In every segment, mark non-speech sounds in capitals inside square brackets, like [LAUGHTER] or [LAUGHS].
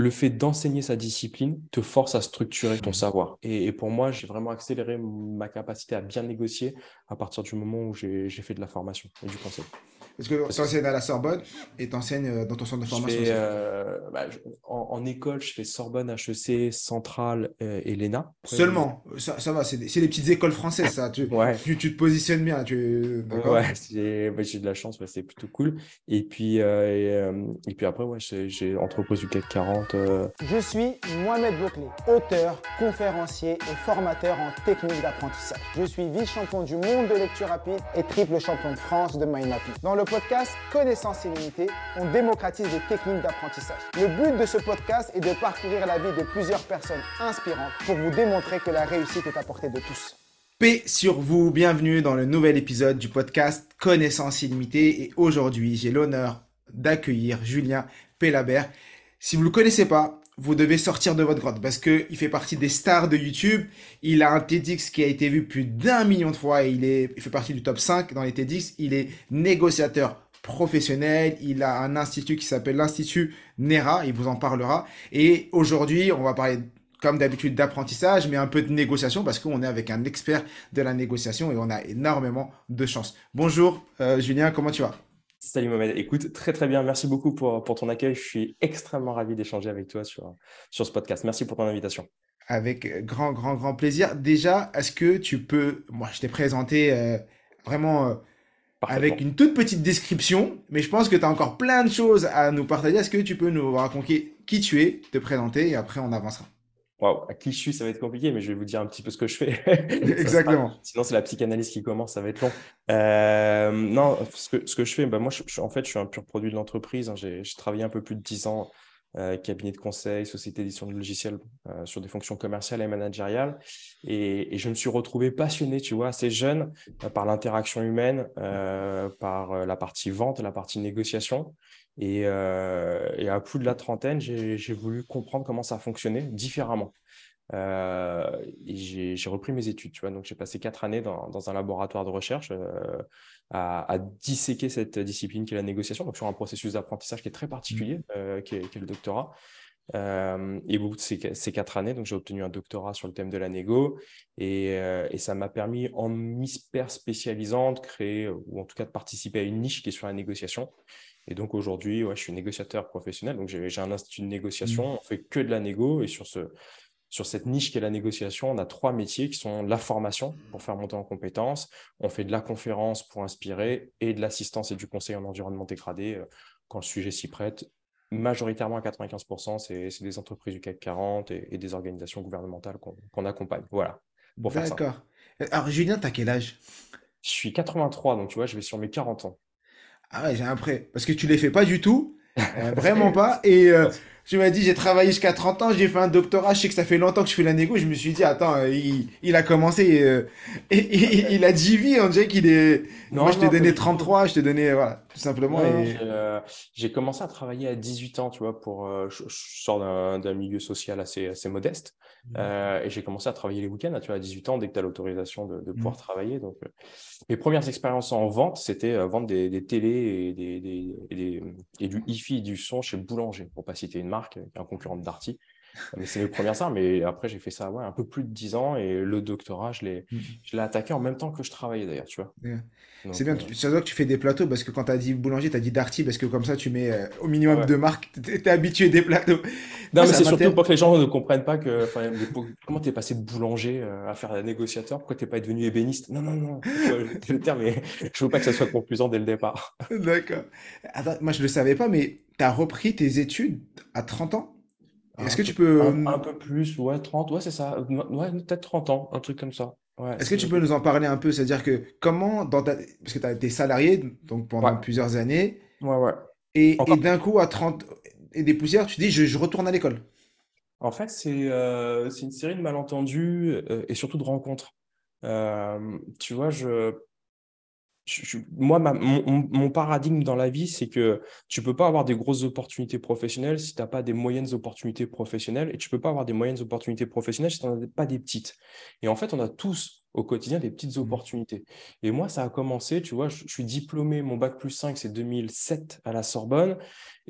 le fait d'enseigner sa discipline te force à structurer ton savoir. Et, pour moi, j'ai vraiment accéléré ma capacité à bien négocier à partir du moment où j'ai fait de la formation et du conseil. Est-ce que tu enseignes à la Sorbonne et tu enseignes euh, dans ton centre de formation euh, bah, en, école, je fais Sorbonne, HEC, Centrale euh, et l'ENA. Seulement ça, ça, va, c'est des, des, petites écoles françaises, ça. Tu, tu, te positionnes bien. Tu... Ouais, [LAUGHS] bah, j'ai de la chance, c'est plutôt cool. Et puis, et, puis après, ouais, j'ai entreprise du CAC 40. Je suis Mohamed Bouclé, auteur, conférencier et formateur en technique d'apprentissage. Je suis vice-champion du monde de lecture rapide et triple champion de France de mind mapping. Dans le podcast Connaissance illimitée, on démocratise les techniques d'apprentissage. Le but de ce podcast est de parcourir la vie de plusieurs personnes inspirantes pour vous démontrer que la réussite est à portée de tous. Paix sur vous, bienvenue dans le nouvel épisode du podcast Connaissance illimitée et aujourd'hui j'ai l'honneur d'accueillir Julien Pellabert. Si vous ne le connaissez pas, vous devez sortir de votre grotte parce que il fait partie des stars de YouTube. Il a un TEDx qui a été vu plus d'un million de fois et il, est, fait partie du top 5 dans les TEDx. Il est négociateur professionnel. Il a un institut qui s'appelle l'Institut NERA. Il vous en parlera. Et aujourd'hui, on va parler comme d'habitude d'apprentissage, mais un peu de négociation parce qu'on est avec un expert de la négociation et on a énormément de chance. Bonjour euh, Julien, comment tu vas? Salut Mohamed, écoute, très très bien, merci beaucoup pour, pour ton accueil. Je suis extrêmement ravi d'échanger avec toi sur, sur ce podcast. Merci pour ton invitation. Avec grand, grand, grand plaisir. Déjà, est-ce que tu peux, moi je t'ai présenté euh, vraiment euh, avec une toute petite description, mais je pense que tu as encore plein de choses à nous partager. Est-ce que tu peux nous raconter qui tu es, te présenter et après on avancera? À qui je suis, ça va être compliqué, mais je vais vous dire un petit peu ce que je fais. [LAUGHS] [LAUGHS] Exactement. sinon, c'est la psychanalyse qui commence, ça va être long. Euh, non, ce que, ce que je fais, bah, moi, je, en fait, je suis un pur produit de l'entreprise. Hein. J'ai travaillé un peu plus de 10 ans euh, cabinet de conseil, société d'édition de logiciels euh, sur des fonctions commerciales et managériales. Et, et, je me suis retrouvé passionné, tu vois, assez jeune par l'interaction humaine, par la partie vente, la partie négociation. Et, et à plus de la trentaine, j'ai voulu comprendre comment ça fonctionnait différemment. Euh, et j'ai repris mes études, tu vois. Donc, j'ai passé quatre années dans, dans, un laboratoire de recherche euh, à, à, disséquer cette discipline qui est la négociation, donc sur un processus d'apprentissage qui est très particulier, mmh. euh, qui, est, qui, est, le doctorat. Euh, et au bout de ces, ces quatre années, donc j'ai obtenu un doctorat sur le thème de la négo, et, euh, et ça m'a permis, en m'hyper spécialisant, de créer ou en tout cas de participer à une niche qui est sur la négociation. Et donc aujourd'hui, ouais, je suis négociateur professionnel, donc j'ai un institut de négociation, mmh. on fait que de la négo, et sur ce sur cette niche qui est la négociation, on a trois métiers qui sont la formation pour faire monter en compétences, on fait de la conférence pour inspirer et de l'assistance et du conseil en environnement dégradé euh, quand le sujet s'y prête. Majoritairement à 95%, c'est des entreprises du CAC 40 et, des organisations gouvernementales qu'on accompagne. Voilà. D'accord. Alors, Julien, tu as quel âge? Je suis 83, donc tu vois, je vais sur mes 40 ans. Ah ouais, j'ai un prêt. Parce que tu ne les fais pas du tout. Euh, vraiment pas. Et euh, [LAUGHS] tu m'as dit, j'ai travaillé jusqu'à 30 ans, j'ai fait un doctorat, je sais que ça fait longtemps que je fais la négo. Je me suis dit, attends, euh, il, il a commencé, euh, [LAUGHS] et, il a 10 vies, on dirait qu'il est. Moi, je t'ai donné 33, je t'ai donné, voilà, tout simplement. Euh, j'ai commencé à travailler à 18 ans, tu vois, pour. je, sors d'un milieu social assez, assez modeste, mmh. et j'ai commencé à travailler les week-ends, tu vois, à 18 ans, dès que tu as l'autorisation de, de, pouvoir mmh. travailler. Donc, mes premières expériences en vente, c'était vendre des, des télés et, des, des, et du hi-fi et du son chez Boulanger, pour pas citer une marque, un concurrent de Darty. Mais c'est mes premières armes. Mais après, j'ai fait ça ouais, un peu plus de 10 ans et le doctorat, je l'ai, mm-hmm. je l'ai attaqué en même temps que je travaillais d'ailleurs, tu vois. C'est bien, euh... ça doit que tu fais des plateaux parce que quand tu as dit boulanger, tu as dit Darty parce que comme ça, tu mets euh, au minimum deux marques. Tu es, habitué des plateaux. Non, [LAUGHS] mais c'est surtout pour que les gens ne comprennent pas que comment tu es passé de boulanger euh, à faire négociateur, pourquoi tu n'es pas devenu ébéniste? Non, non, non, le terme, mais [LAUGHS] je veux pas que ça soit confusant dès le départ. [LAUGHS] D'accord. Moi, je ne le savais pas, mais tu as repris tes études à 30 ans? Est-ce que tu peux. Un, peu plus, ouais, 30, ouais, c'est ça. Ouais, peut-être 30 ans, un truc comme ça. Est-ce que tu peux nous en parler un peu? C'est-à-dire que comment, dans ta... parce que tu as été salarié donc pendant plusieurs années. Ouais, ouais. Et, et d'un coup, à 30 et des poussières, tu dis je, je retourne à l'école. En fait, c'est euh, une série de malentendus euh, et surtout de rencontres. Euh, tu vois, je moi, mon, paradigme dans la vie, c'est que tu ne peux pas avoir des grosses opportunités professionnelles si tu n'as pas des moyennes opportunités professionnelles et tu ne peux pas avoir des moyennes opportunités professionnelles si tu n'en as pas des petites. Et en fait, on a tous au quotidien des petites mmh. opportunités. Et moi, ça a commencé, tu vois, je, suis diplômé, mon bac plus 5, c'est 2007 à la Sorbonne.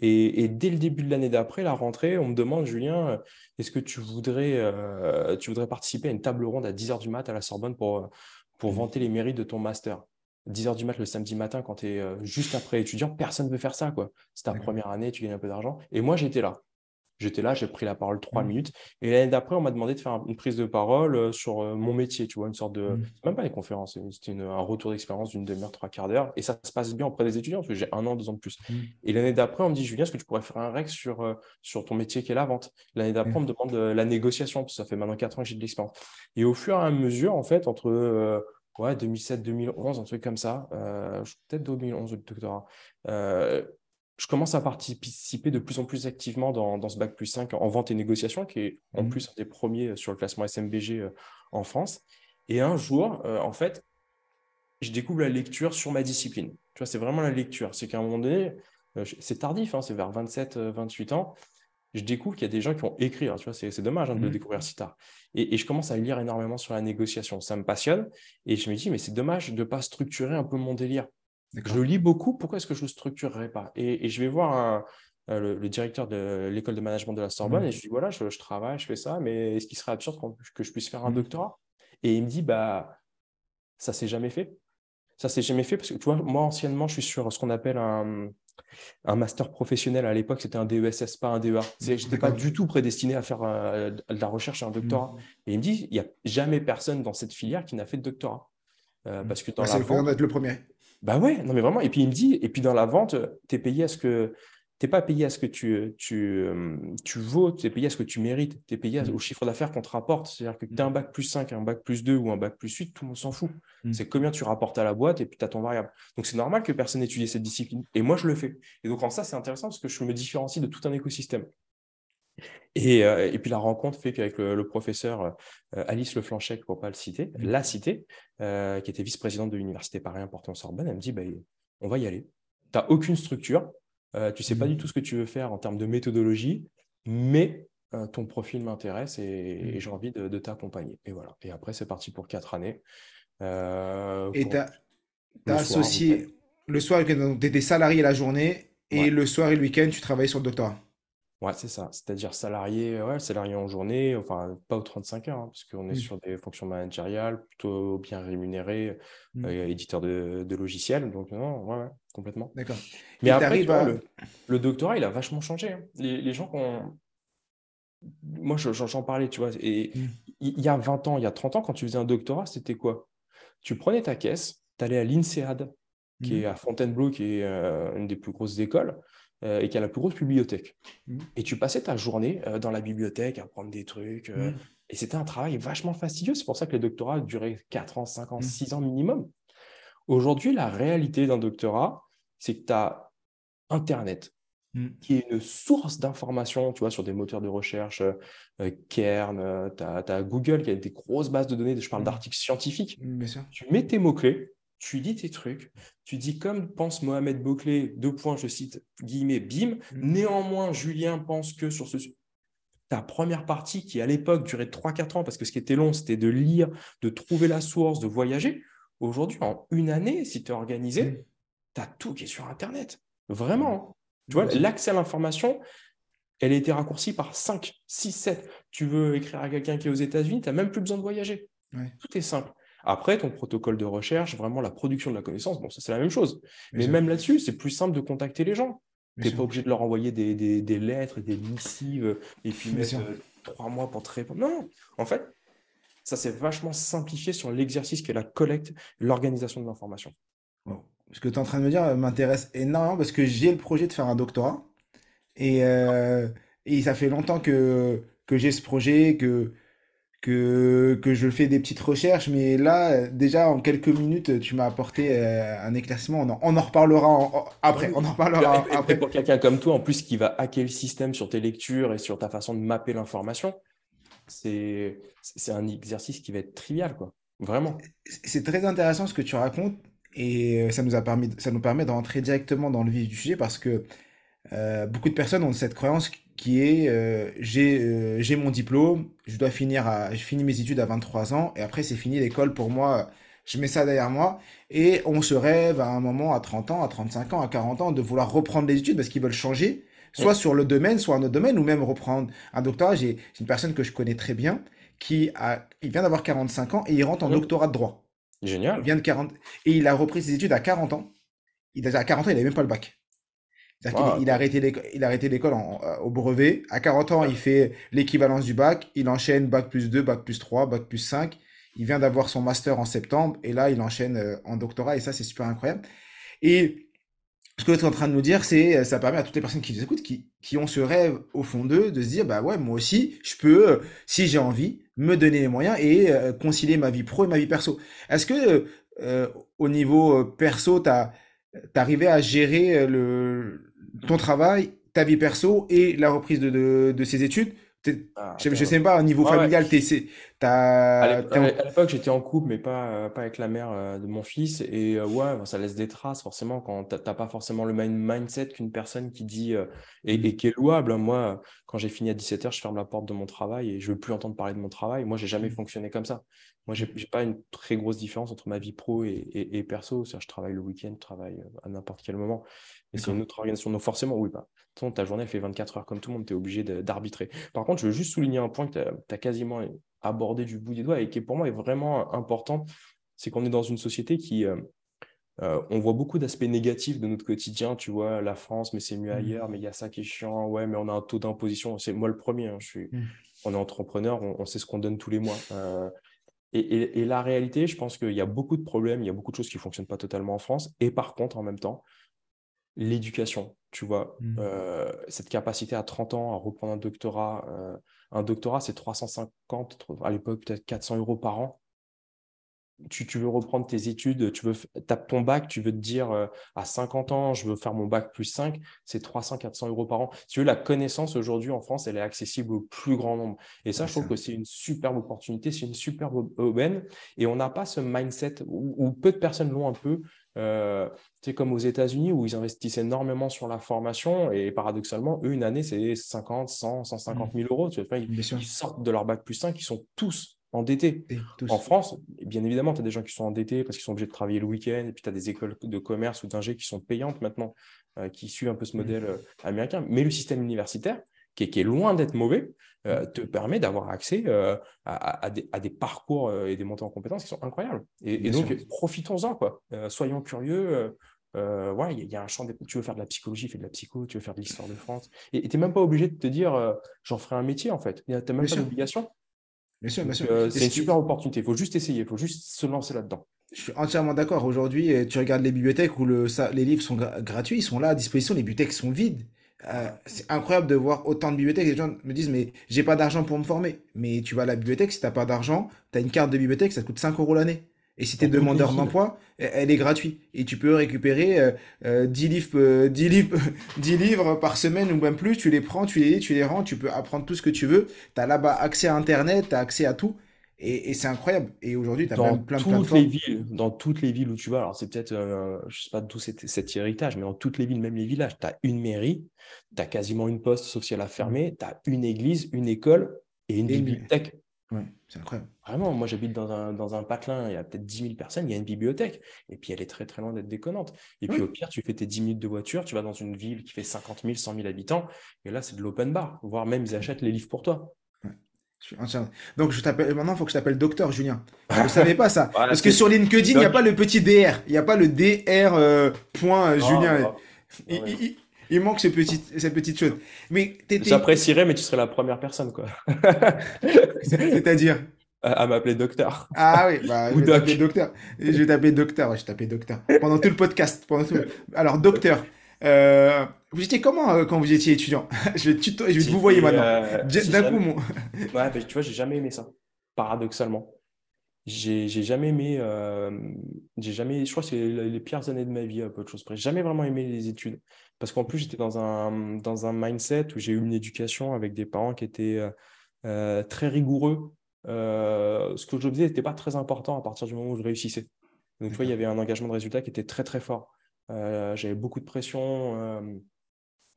Et, dès le début de l'année d'après, la rentrée, on me demande, Julien, est-ce que tu voudrais, euh, tu voudrais participer à une table ronde à 10h du mat à la Sorbonne pour, pour mmh. vanter les mérites de ton master? 10h du mat le samedi matin quand tu es euh, juste après étudiant, personne ne veut faire ça. quoi. C'est ta première année, tu gagnes un peu d'argent. Et moi, j'étais là. J'étais là, j'ai pris la parole trois mmh. minutes. Et l'année d'après, on m'a demandé de faire une prise de parole euh, sur euh, mon métier, tu vois, une sorte de. Mmh. Même pas les conférences, c'était un retour d'expérience d'une demi-heure, trois quarts d'heure. Et ça se passe bien auprès des étudiants, parce que j'ai un an, deux ans de plus. Mmh. Et l'année d'après, on me dit, Julien, est-ce que tu pourrais faire un rec sur, sur ton métier qui est la vente? L'année d'après, on me demande la négociation, parce que ça fait maintenant quatre ans que j'ai de l'expérience. Et au fur et à mesure, en fait, entre ouais, 2007, 2011, un truc comme ça. Euh, peut-être 2011 le doctorat. Euh, je commence à participer de plus en plus activement dans, ce bac plus 5 en vente et négociation, qui est en mmh. plus un des premiers sur le classement SMBG euh, en France. Et un jour, en fait, je découvre la lecture sur ma discipline. Tu vois, c'est vraiment la lecture. C'est qu'à un moment donné, c'est tardif, hein, c'est vers 27, 28 ans je découvre qu'il y a des gens qui vont écrire. Tu vois, c'est, dommage hein, de le mmh. découvrir si tard. Et, je commence à lire énormément sur la négociation. Ça me passionne. Et je me dis, mais c'est dommage de ne pas structurer un peu mon délire. Je lis beaucoup. Pourquoi est-ce que je ne le structurerais pas? Et, je vais voir euh, le, directeur de l'école de management de la Sorbonne mmh. et je lui dis, voilà, je, travaille, je fais ça, mais est-ce qu'il serait absurde que je puisse faire un mmh. doctorat? Et il me dit, bah, ça s'est jamais fait. Ça s'est jamais fait parce que, tu vois, moi, anciennement, je suis sur ce qu'on appelle un, un master professionnel à l'époque, c'était un DESS, pas un DEA. Je n'étais pas du tout prédestiné à faire euh, de la recherche et un doctorat. Mm. Et il me dit, il n'y a jamais personne dans cette filière qui n'a fait de doctorat. Euh, mm. parce que dans la vente... être le premier. Bah ouais, non mais vraiment. Et puis il me dit, et puis dans la vente, tu es payé à ce que tu n'es pas payé à ce que tu, tu, euh, tu vaux, tu es payé à ce que tu mérites, tu es payé mm. au chiffre d'affaires qu'on te rapporte. C'est-à-dire que tu as un bac plus 5, un bac plus 2 ou un bac plus 8, tout le monde s'en fout. Mm. C'est combien tu rapportes à la boîte et puis tu as ton variable. Donc c'est normal que personne étudie cette discipline. Et moi, je le fais. Et donc en ça, c'est intéressant parce que je me différencie de tout un écosystème. Et, euh, et, puis la rencontre fait qu'avec le, professeur euh, Alice Leflanchec, pour ne pas le citer, la citer, qui était vice-présidente de l'université Paris en Sorbonne, elle me dit bah, on va y aller. Tu n'as aucune structure, euh, tu ne sais pas du mmh. tout ce que tu veux faire en termes de méthodologie, mais euh, ton profil m'intéresse et, mmh. j'ai envie de, t'accompagner. Et voilà. Et après, c'est parti pour quatre années. Euh, et tu as, associé le soir, tu étais salarié la journée et le soir et le week-end, tu travaillais sur le doctorat. Ouais, c'est ça. C'est-à-dire salarié, ouais, salarié en journée, enfin, pas aux 35 heures, hein, parce qu'on est mmh. sur des fonctions managériales, plutôt bien rémunérées, mmh. euh, éditeur de, de, logiciels. Donc, non, ouais, complètement. D'accord. Mais après, le, doctorat, il a vachement changé. Hein. Les, les, gens qui ont. Moi, j'en parlais, tu vois. Et mmh. il y a 20 ans, il y a 30 ans, quand tu faisais un doctorat, c'était quoi? Tu prenais ta caisse, tu allais à l'INSEAD, qui est à Fontainebleau, qui est euh, une des plus grosses écoles. Euh, et qui a la plus grosse bibliothèque. Mmh. Et tu passais ta journée euh, dans la bibliothèque à prendre des trucs. Euh, mmh. Et c'était un travail vachement fastidieux. C'est pour ça que les doctorats duraient 4 ans, 5 ans, 6 mmh. ans minimum. Aujourd'hui, la réalité d'un doctorat, c'est que tu as Internet, qui est une source d'informations, tu vois, sur des moteurs de recherche, Kern, tu as, Google qui a des grosses bases de données, je parle d'articles scientifiques. Tu mets tes mots-clés, tu dis tes trucs, tu dis comme pense Mohamed Bouclé, deux points, je cite, guillemets, bim. Mm. Néanmoins, Julien pense que sur ce. Ta première partie, qui à l'époque durait 3-4 ans, parce que ce qui était long, c'était de lire, de trouver la source, de voyager. Aujourd'hui, en une année, si tu es organisé, mm. tu as tout qui est sur Internet. Vraiment. Tu vois, l'accès à l'information, elle a été raccourcie par 5, 6, 7. Tu veux écrire à quelqu'un qui est aux États-Unis, tu n'as même plus besoin de voyager. Tout est simple. Après, ton protocole de recherche, vraiment la production de la connaissance, bon, ça c'est la même chose. Mais même là-dessus, c'est plus simple de contacter les gens. Tu n'es pas obligé de leur envoyer des, des, lettres et des missives et puis mettre euh, trois mois pour te répondre. Non, en fait, ça s'est vachement simplifié sur l'exercice qui est la collecte, l'organisation de l'information. Ce que tu es en train de me dire euh, m'intéresse énormément parce que j'ai le projet de faire un doctorat. Et, euh, et ça fait longtemps que, que j'ai ce projet, que, que, que je fais des petites recherches, mais là, déjà, en quelques minutes, tu m'as apporté euh, un éclaircissement. On en, on en reparlera après. On en reparlera après. Pour quelqu'un comme toi, en plus, qui va hacker le système sur tes lectures et sur ta façon de mapper l'information, c'est un exercice qui va être trivial, quoi. Vraiment. C'est très intéressant ce que tu racontes. Et ça nous a permis, ça nous permet d'entrer directement dans le vif du sujet parce que euh, beaucoup de personnes ont cette croyance qui est euh, j'ai euh, j'ai mon diplôme, je dois finir à, je finis mes études à 23 ans et après c'est fini l'école pour moi, je mets ça derrière moi et on se rêve à un moment à 30 ans, à 35 ans, à 40 ans de vouloir reprendre les études parce qu'ils veulent changer, soit sur le domaine, soit un autre domaine ou même reprendre un doctorat. J'ai une personne que je connais très bien qui a, il vient d'avoir 45 ans et il rentre en doctorat de droit. Génial. Il vient de 40 et il a repris ses études à 40 ans. Il a à 40 ans, il n'avait même pas le bac. Il, a arrêté l'école, il a arrêté l'école euh, au brevet. À 40 ans, il fait l'équivalence du bac. Il enchaîne bac plus 2, bac plus 3, bac plus 5. Il vient d'avoir son master en septembre et là, il enchaîne euh, en doctorat et ça, c'est super incroyable. Et ce que tu es en train de nous dire, c'est euh, ça permet à toutes les personnes qui nous écoutent, qui, qui ont ce rêve au fond d'eux, de se dire, bah ouais, moi aussi, je peux, si j'ai envie, me donner les moyens et concilier ma vie pro et ma vie perso. Est-ce que au niveau perso, tu as arrivé à gérer le, ton travail, ta vie perso et la reprise de, de, de ses études. Ah, je, ne sais pas, au niveau familial, ouais. à l'époque, j'étais en couple, mais pas, pas avec la mère euh, de mon fils. Et euh, ouais, ça laisse des traces, forcément, quand tu n'as pas forcément le même mindset qu'une personne qui dit, euh, et, et, qui est louable. Hein. Moi, quand j'ai fini à 17h, je ferme la porte de mon travail et je veux plus entendre parler de mon travail. Moi, j'ai jamais mmh. fonctionné comme ça. Moi, j'ai pas une très grosse différence entre ma vie pro et, et, perso. Je travaille le week-end, je travaille à n'importe quel moment. Mais c'est une autre organisation. Donc forcément, oui, pas. Bah, ta journée elle fait 24 heures comme tout le monde, tu es obligé d'arbitrer. Par contre, je veux juste souligner un point que tu as, quasiment abordé du bout des doigts et qui pour moi est vraiment important, c'est qu'on est dans une société qui... Euh, euh, on voit beaucoup d'aspects négatifs de notre quotidien, tu vois, la France, mais c'est mieux mmh. ailleurs, mais il y a ça qui est chiant, ouais, mais on a un taux d'imposition, c'est moi le premier, hein, je suis, mmh. on est entrepreneur, on, sait ce qu'on donne tous les mois. Euh, et, et, la réalité, je pense qu'il y a beaucoup de problèmes, il y a beaucoup de choses qui ne fonctionnent pas totalement en France, et par contre, en même temps, l'éducation, tu vois, mmh. euh, cette capacité à 30 ans à reprendre un doctorat. Euh, un doctorat, c'est 350, à l'époque peut-être 400 euros par an tu, veux reprendre tes études, tu veux taper ton bac, tu veux te dire euh, à 50 ans, je veux faire mon bac plus 5, c'est 300-400 euros par an. Si tu veux, la connaissance aujourd'hui en France, elle est accessible au plus grand nombre. Et ça, je trouve que c'est une superbe opportunité, c'est une superbe aubaine. Et on n'a pas ce mindset où, peu de personnes l'ont un peu. Euh, c'est comme aux États-Unis où ils investissent énormément sur la formation et paradoxalement, eux, une année, c'est 50, 100, 150 000 euros. Tu vois, ils, ils sortent de leur bac plus 5, ils sont tous endettés. En France, bien évidemment, tu as des gens qui sont endettés parce qu'ils sont obligés de travailler le week-end, et puis tu as des écoles de commerce ou d'ingé qui sont payantes maintenant, euh, qui suivent un peu ce mmh. modèle euh, américain. Mais le système universitaire, qui est, loin d'être mauvais, euh, mmh. te permet d'avoir accès à, des, parcours et des montées en compétences qui sont incroyables. Et, donc, profitons-en, quoi. soyons curieux. ouais, il y, a un champ. Tu veux faire de la psychologie, fais de la psycho. Tu veux faire de l'histoire de France. Et tu n'es même pas obligé de te dire, j'en ferai un métier, en fait. Tu n'as même pas d'obligation. Bien sûr, bien sûr. Euh, c'est une super opportunité. Il faut juste essayer, il faut juste se lancer là-dedans. Je suis entièrement d'accord. Aujourd'hui, tu regardes les bibliothèques où le, ça, les livres sont gratuits, ils sont là à disposition, les bibliothèques sont vides. Euh, c'est incroyable de voir autant de bibliothèques. Les gens me disent, mais j'ai pas d'argent pour me former. Mais tu vas à la bibliothèque, si t'as pas d'argent, tu as une carte de bibliothèque, ça te coûte 5 euros l'année. Et si tu es demandeur d'emploi, elle est gratuite. Et tu peux récupérer euh, euh, 10, livres, 10, livres, [LAUGHS] 10 livres par semaine ou même plus. Tu les prends, tu les lis, tu les rends, tu peux apprendre tout ce que tu veux. Tu as là-bas accès à Internet, tu as accès à tout. Et, et c'est incroyable. Et aujourd'hui, tu as plein, plein, plein de les villes, Dans toutes les villes où tu vas, alors c'est peut-être, euh, je sais pas d'où cet, cet héritage, mais dans toutes les villes, même les villages, tu as une mairie, tu as quasiment une poste, sauf si elle a fermé, tu as une église, une école et une bibliothèque. Ouais, c'est incroyable. Vraiment, moi j'habite dans un, dans un patelin, il y a peut-être 10 000 personnes, il y a une bibliothèque. Et puis elle est très très loin d'être déconnante. Et puis au pire, tu fais tes 10 minutes de voiture, tu vas dans une ville qui fait 50 000, 100 000 habitants. Et là, c'est de l'open bar. Voire même, ils achètent les livres pour toi. Donc je t'appelle maintenant, il faut que je t'appelle docteur Julien. [LAUGHS] Je ne savais pas ça. Parce que sur LinkedIn, il n'y a pas le petit DR. Il n'y a pas le DR euh, point euh, Julien. Il manque ces petites, cette petite chose. Mais J'apprécierais, mais tu serais la première personne, quoi. C'est-à-dire [LAUGHS] à, m'appeler docteur. Ah oui, bah, [LAUGHS] je vais taper docteur. Je vais taper docteur, je vais docteur. Pendant tout le podcast. Pendant tout... Alors, docteur, euh, vous étiez comment euh, quand vous étiez étudiant? [LAUGHS] Je vais, tuto... je vais vous voyez maintenant. Euh, d'un coup, mon... ouais, tu vois, j'ai jamais aimé ça, paradoxalement. J'ai jamais aimé, j'ai jamais, je crois que c'est les, pires années de ma vie, à peu de choses près. J'ai jamais vraiment aimé les études. Parce qu'en plus, j'étais dans un, dans un mindset où j'ai eu une éducation avec des parents qui étaient euh, euh, très rigoureux. ce que je faisais n'était pas très important à partir du moment où je réussissais. Donc, tu vois, il y avait un engagement de résultat qui était très, très fort. J'avais beaucoup de pression.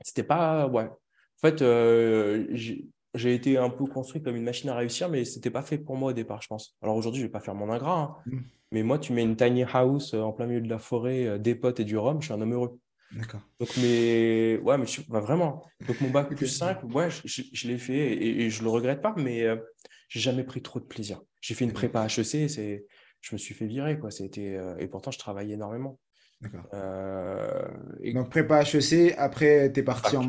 C'était pas. Ouais. En fait, j'ai été un peu construit comme une machine à réussir, mais c'était pas fait pour moi au départ, je pense. Alors aujourd'hui, je vais pas faire mon ingrat, hein. mm. mais moi, tu mets une tiny house en plein milieu de la forêt, des potes et du rhum, je suis un homme heureux. D'accord. Donc, mais ouais, mais je, bah, vraiment. Donc, mon bac plus 5, ouais, je, je, l'ai fait et, je je le regrette pas, mais euh, j'ai jamais pris trop de plaisir. J'ai fait une prépa HEC, c'est, je me suis fait virer, quoi. C'était, euh, et pourtant, je travaillais énormément. D'accord. Euh, Donc, prépa HEC, après, tu es parti en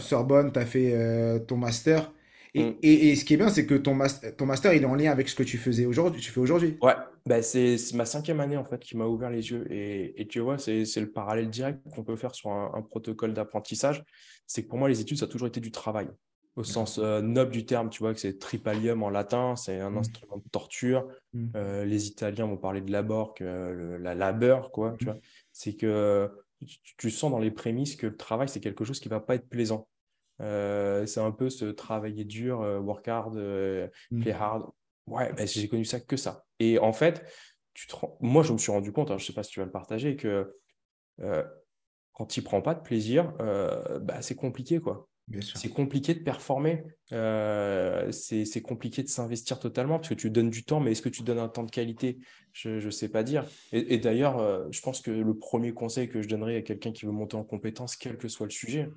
Sorbonne, tu as fait ton master. Mm. Et, ce qui est bien, c'est que ton, ton master, il est en lien avec ce que tu faisais aujourd'hui, tu fais aujourd'hui. Ouais, bah c'est ma cinquième année en fait qui m'a ouvert les yeux. Et, tu vois, c'est le parallèle direct qu'on peut faire sur un, protocole d'apprentissage. C'est que pour moi, les études, ça a toujours été du travail, au sens euh, noble du terme. Tu vois que c'est tripalium en latin, c'est un mm. instrument de torture. Mm. Euh, les Italiens vont parler de labor, que la labeur, quoi. Tu vois, c'est que tu, tu, sens dans les prémices que le travail, c'est quelque chose qui va pas être plaisant. Euh, c'est un peu ce travailler dur, euh, work hard, euh, mmh. play hard. Ouais, ben, j'ai connu ça que ça. Et en fait, tu moi, je me suis rendu compte, hein, je ne sais pas si tu vas le partager, que quand tu ne prends pas de plaisir, bah, c'est compliqué. quoi. C'est compliqué de performer. c'est compliqué de s'investir totalement parce que tu donnes du temps, mais est-ce que tu donnes un temps de qualité? Je ne sais pas dire. Et, et d'ailleurs, je pense que le premier conseil que je donnerais à quelqu'un qui veut monter en compétence, quel que soit le sujet,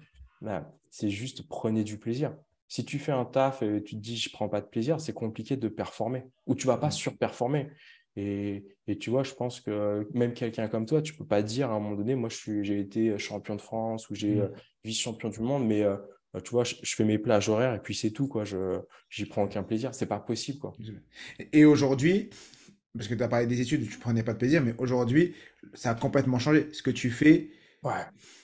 bah, c'est juste prenez du plaisir. Si tu fais un taf et tu te dis je prends pas de plaisir, c'est compliqué de performer ou tu vas pas surperformer. Et, et tu vois, je pense que même quelqu'un comme toi, tu peux pas dire à un moment donné, moi j'ai été champion de France ou j'ai mmh. euh, vice-champion du monde, mais euh, tu vois, je, fais mes plages horaires et puis c'est tout, quoi. Je j'y prends aucun plaisir. C'est pas possible, quoi. Et aujourd'hui, parce que tu as parlé des études, tu prenais pas de plaisir, mais aujourd'hui, ça a complètement changé. Ce que tu fais, Ouais.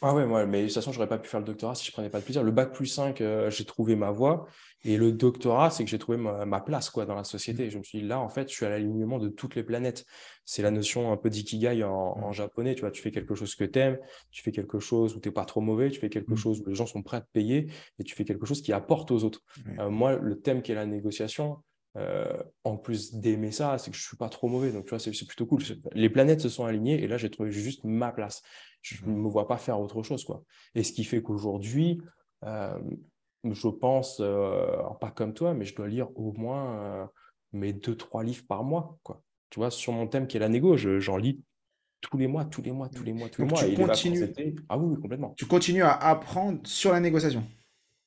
Ah ouais, mais de toute façon, j'aurais pas pu faire le doctorat si je prenais pas de plaisir. Le bac plus 5, euh, j'ai trouvé ma voie. Et le doctorat, c'est que j'ai trouvé ma, place quoi, dans la société. je me suis dit, là, en fait, je suis à l'alignement de toutes les planètes. C'est la notion un peu d'ikigai en, japonais. Tu vois, tu fais quelque chose que tu aimes, tu fais quelque chose où tu n'es pas trop mauvais, tu fais quelque chose où les gens sont prêts à te payer et tu fais quelque chose qui apporte aux autres. Euh, moi, le thème qui est la négociation, euh, en plus d'aimer ça, c'est que je suis pas trop mauvais. Donc, tu vois, c'est plutôt cool. Les planètes se sont alignées et là, j'ai trouvé juste ma place. Je ne me vois pas faire autre chose. Quoi. Et ce qui fait qu'aujourd'hui, euh, je pense, euh, pas comme toi, mais je dois lire au moins mes deux, trois livres par mois. Quoi. Tu vois, sur mon thème qui est la négo, j'en lis tous les mois, tous les mois, tous les mois, tous les mois. Tu continues... Ah oui, complètement. Tu continues à apprendre sur la négociation?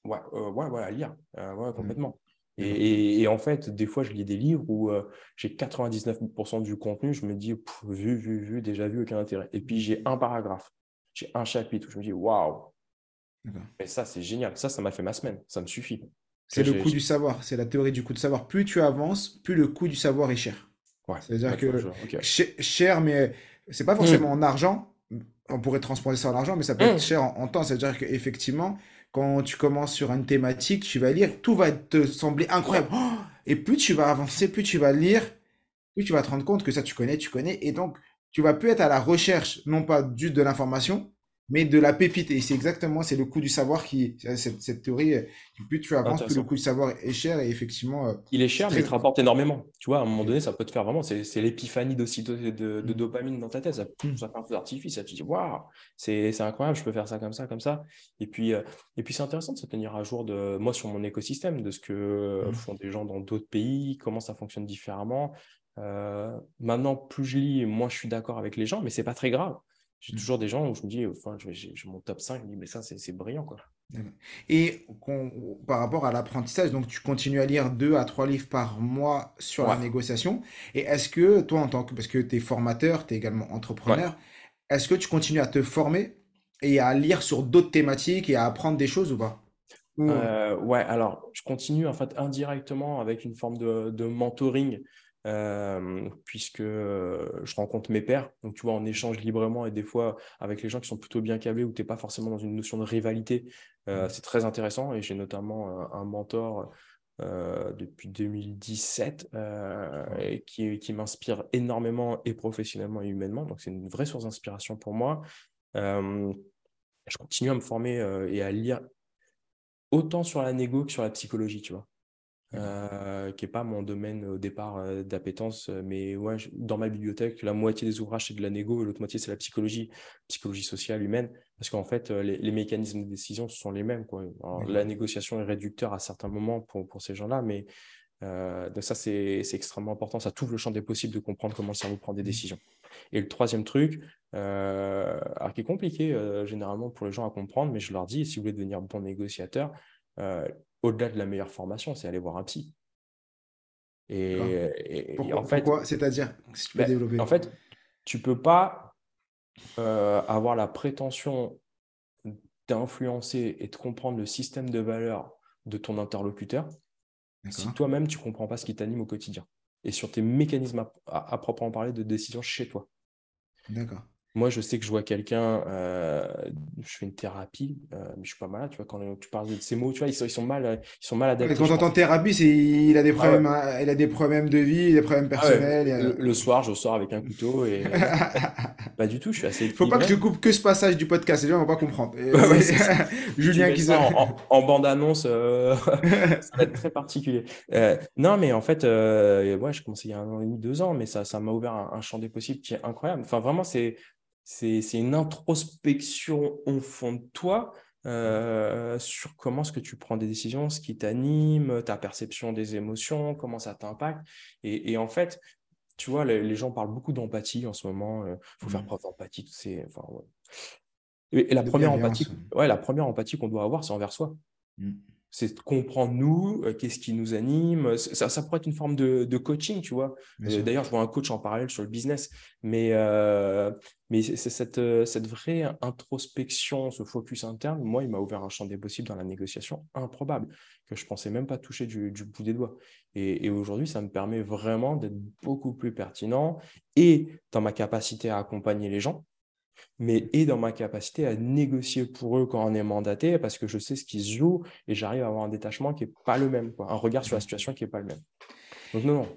Ouais, ouais, ouais, à lire. ouais, complètement. Et, en fait, des fois, je lis des livres où euh, j'ai 99% du contenu, je me dis, vu, vu, vu, déjà vu, aucun intérêt. Et puis, j'ai un paragraphe, j'ai un chapitre où je me dis, waouh. Et ça, c'est génial. Ça, ça m'a fait ma semaine. Ça me suffit. C'est le coût du savoir. C'est la théorie du coût de savoir. Plus tu avances, plus le coût du savoir est cher. Ouais, C'est-à-dire que cher, mais c'est pas forcément mmh. en argent. On pourrait transposer ça en argent, mais ça peut être mmh. cher en, en temps. C'est-à-dire qu'effectivement, quand tu commences sur une thématique, tu vas lire, tout va te sembler incroyable. Oh et plus tu vas avancer, plus tu vas lire, plus tu vas te rendre compte que ça, tu connais, tu connais. Et donc, tu vas plus être à la recherche, non pas juste de l'information, mais de la pépite. Et c'est exactement, c'est le coût du savoir qui, cette, cette théorie, plus tu avances, plus le coût du savoir est cher et effectivement. Euh, il est cher, mais il te rapporte énormément. Tu vois, à un moment donné, ça peut te faire vraiment, c'est l'épiphanie de, de, de, mm. dopamine dans ta tête. Ça, mm. ça fait un peu d'artifice. Tu te dis, waouh, c'est incroyable, je peux faire ça comme ça, comme ça. Et puis, euh, et puis c'est intéressant de se tenir à jour de moi sur mon écosystème, de ce que mm. font des gens dans d'autres pays, comment ça fonctionne différemment. Euh, maintenant, plus je lis, moins je suis d'accord avec les gens, mais c'est pas très grave. J'ai mmh. toujours des gens où je me dis, enfin, j'ai mon top 5, je me dis, mais ça, c'est brillant, quoi. Et par rapport à l'apprentissage, donc tu continues à lire deux à trois livres par mois sur la négociation. Et est-ce que toi, en tant que, parce que tu es formateur, tu es également entrepreneur, est-ce que tu continues à te former et à lire sur d'autres thématiques et à apprendre des choses ou pas? Euh, Ouais, alors je continue en fait indirectement avec une forme de, de mentoring euh, puisque euh, je rencontre mes pairs. Donc, tu vois, on échange librement et des fois avec les gens qui sont plutôt bien câblés où tu n'es pas forcément dans une notion de rivalité. Euh, c'est très intéressant et j'ai notamment un mentor depuis 2017 et qui, qui m'inspire énormément et professionnellement et humainement. Donc, c'est une vraie source d'inspiration pour moi. je continue à me former et à lire autant sur la négo que sur la psychologie, tu vois. Euh, qui n'est pas mon domaine au départ euh, d'appétence. Mais ouais, dans ma bibliothèque, la moitié des ouvrages, c'est de la négo, et l'autre moitié, c'est la psychologie, psychologie sociale, humaine. Parce qu'en fait, les, mécanismes de décision sont les mêmes. Quoi. la négociation est réducteur à certains moments pour, pour ces gens-là, mais donc ça, c'est extrêmement important. Ça t'ouvre le champ des possibles de comprendre comment le cerveau prend des mmh. décisions. Et le troisième truc, euh, qui est compliqué euh, généralement pour les gens à comprendre, mais je leur dis, si vous voulez devenir bon négociateur, euh, au-delà de la meilleure formation, c'est aller voir un psy. Et, pourquoi, en fait, C'est-à-dire, si tu peux ben, développer? En fait, tu peux pas avoir la prétention d'influencer et de comprendre le système de valeurs de ton interlocuteur si toi-même tu comprends pas ce qui t'anime au quotidien et sur tes mécanismes à, proprement parler de décision chez toi. D'accord. Moi, je sais que je vois quelqu'un, euh, je fais une thérapie, euh, mais je suis pas malade, tu vois, quand tu parles de ces mots, tu vois, ils sont, ils sont mal, ils sont mal adaptés. quand j'entends thérapie, c'est il a des ah problèmes, hein, il a des problèmes de vie, des problèmes ah personnels. le, soir, je sors avec un couteau et [LAUGHS] pas du tout, je suis assez. Faut pas que je coupe que ce passage du podcast, les gens vont pas comprendre. [LAUGHS] [LAUGHS] Julien qui en, en, bande annonce, euh, ça va être très particulier. non, mais en fait, ouais, je commençais il y a un an et demi, deux ans, mais ça, ça m'a ouvert un, un champ des possibles qui est incroyable. Enfin, vraiment, c'est c'est une introspection au fond de toi euh, sur comment est-ce que tu prends des décisions, ce qui t'anime, ta perception des émotions, comment ça t'impacte. Et, en fait, tu vois, les, gens parlent beaucoup d'empathie en ce moment. Il euh, faut faire preuve d'empathie. Enfin, et, la, première empathie, ouais, la première empathie qu'on doit avoir, c'est envers soi. Mmh c'est de comprendre nous, euh, qu'est-ce qui nous anime. Ça, ça, pourrait être une forme de, coaching, tu vois. Euh, d'ailleurs, je vois un coach en parallèle sur le business, mais, euh, mais c'est cette, cette vraie introspection, ce focus interne, moi, il m'a ouvert un champ des possibles dans la négociation improbable, que je pensais même pas toucher du, bout des doigts. Et, aujourd'hui, ça me permet vraiment d'être beaucoup plus pertinent et dans ma capacité à accompagner les gens, mais et dans ma capacité à négocier pour eux quand on est mandaté, parce que je sais ce qui se joue et j'arrive à avoir un détachement qui n'est pas le même, quoi, un regard sur la situation qui n'est pas le même. Donc non, non,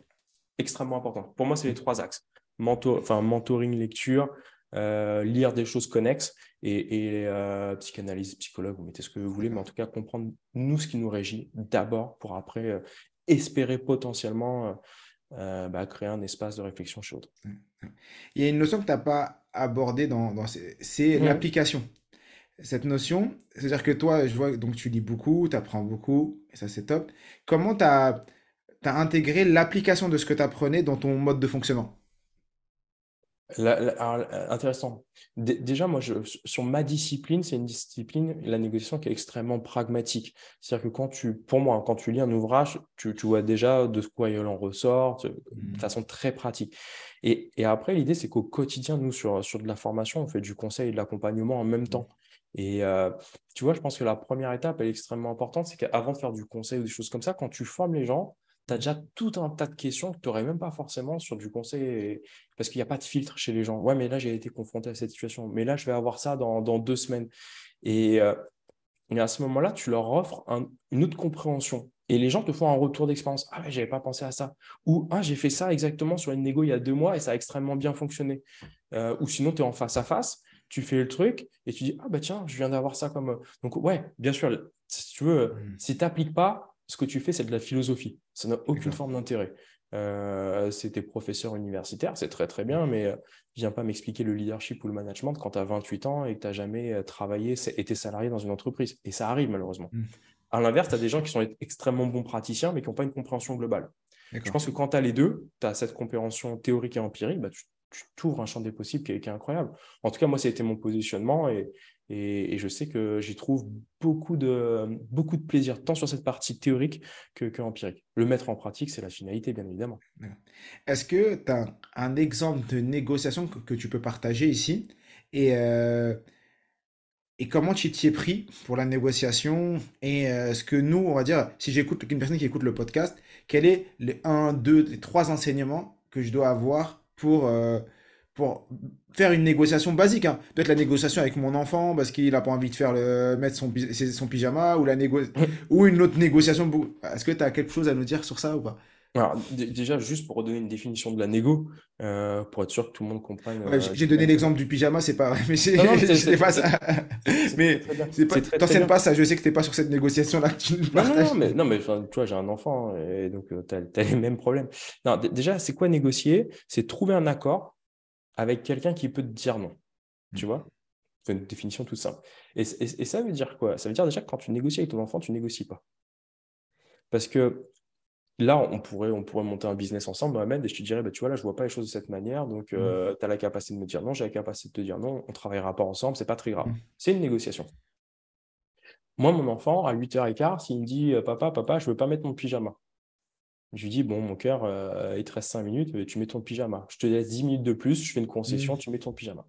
extrêmement important. Pour moi, c'est les trois axes. enfin, mentoring, lecture, euh, lire des choses connexes et, euh, psychanalyse, psychologue, vous mettez ce que vous voulez, mais en tout cas comprendre nous ce qui nous régit d'abord pour après euh, espérer potentiellement bah, créer un espace de réflexion chez l'autre. Il y a une notion que tu n'as pas abordée dans, c'est l'application. Cette notion, c'est-à-dire que toi, je vois, donc tu lis beaucoup, tu apprends beaucoup, et ça c'est top. Comment tu as, as, intégré l'application de ce que tu apprenais dans ton mode de fonctionnement? Euh, intéressant. déjà, moi, je, sur ma discipline, c'est une discipline, la négociation qui est extrêmement pragmatique. C'est-à-dire que quand tu, pour moi, quand tu lis un ouvrage, tu, tu vois déjà de quoi il en ressort, de mmh. façon très pratique. Et, et après, l'idée, c'est qu'au quotidien, nous, sur, sur de la formation, on fait du conseil et de l'accompagnement en même temps. Et euh, tu vois, je pense que la première étape, elle est extrêmement importante, c'est qu'avant de faire du conseil ou des choses comme ça, quand tu formes les gens, tu as déjà tout un tas de questions que tu n'aurais même pas forcément sur du conseil, parce qu'il n'y a pas de filtre chez les gens. Ouais, mais là, j'ai été confronté à cette situation, mais là, je vais avoir ça dans, dans deux semaines. Et, euh, à ce moment-là, tu leur offres une autre compréhension. Et les gens te font un retour d'expérience. Ah ouais, j'avais pas pensé à ça. Ou ah, j'ai fait ça exactement sur une négo il y a deux mois et ça a extrêmement bien fonctionné. Euh, ou sinon, tu es en face à face, tu fais le truc et tu dis Ah bah tiens, je viens d'avoir ça comme. Euh, donc, ouais, bien sûr, si tu veux, mmh. si tu n'appliques pas, ce que tu fais, c'est de la philosophie. Ça n'a aucune forme d'intérêt. Euh, c'est tes professeurs universitaires, c'est très très bien, mais viens pas m'expliquer le leadership ou le management quand tu as 28 ans et que tu n'as jamais travaillé, été salarié dans une entreprise. Et ça arrive malheureusement. Mmh. À l'inverse, tu as des gens qui sont extrêmement bons praticiens, mais qui n'ont pas une compréhension globale. Je pense que quand tu as les deux, tu as cette compréhension théorique et empirique, bah, tu, t'ouvres un champ des possibles qui est, incroyable. En tout cas, moi, ça a été mon positionnement et, et, je sais que j'y trouve beaucoup de, beaucoup de plaisir, tant sur cette partie théorique que, que empirique. Le mettre en pratique, c'est la finalité, bien évidemment. Est-ce que tu as un exemple de négociation que, tu peux partager ici? Et, euh, et comment tu t'y es pris pour la négociation? Et euh, ce que nous, on va dire, si j'écoute une personne qui écoute le podcast, quel est les 1, 2, les 3 enseignements que je dois avoir pour, euh, pour faire une négociation basique hein. Peut-être la négociation avec mon enfant parce qu'il n'a pas envie de faire le, mettre son, son pyjama ou, la négo [LAUGHS] ou une autre négociation. Est-ce que tu as quelque chose à nous dire sur ça ou pas? Alors, déjà, juste pour redonner une définition de la négo, euh, pour être sûr que tout le monde comprenne. Euh, j'ai donné l'exemple du pyjama, c'est pas vrai, mais c'est pas ça. mais t'enseignes pas ça, je sais que t'es pas sur cette négociation-là nous partages. Non, mais, non, mais tu vois, j'ai un enfant et donc tu as, les mêmes problèmes. Non, déjà, c'est quoi négocier? C'est trouver un accord avec quelqu'un qui peut te dire non. Tu vois? C'est une définition toute simple. Et, et, ça veut dire quoi? Ça veut dire déjà que quand tu négocies avec ton enfant, tu négocies pas. Parce que là, on pourrait, on pourrait monter un business ensemble, Mohamed, et je te dirais, bah, tu vois, là, je ne vois pas les choses de cette manière, donc euh, mmh. tu as la capacité de me dire non, j'ai la capacité de te dire non, on ne travaillera pas ensemble, c'est pas très grave. Mmh. C'est une négociation. Moi, mon enfant, à 8h15, s'il me dit, euh, papa, papa, je ne veux pas mettre mon pyjama. Je lui dis, bon, mon cœur, euh, il te reste 5 minutes, tu mets ton pyjama. Je te laisse 10 minutes de plus, je fais une concession, mmh. tu mets ton pyjama.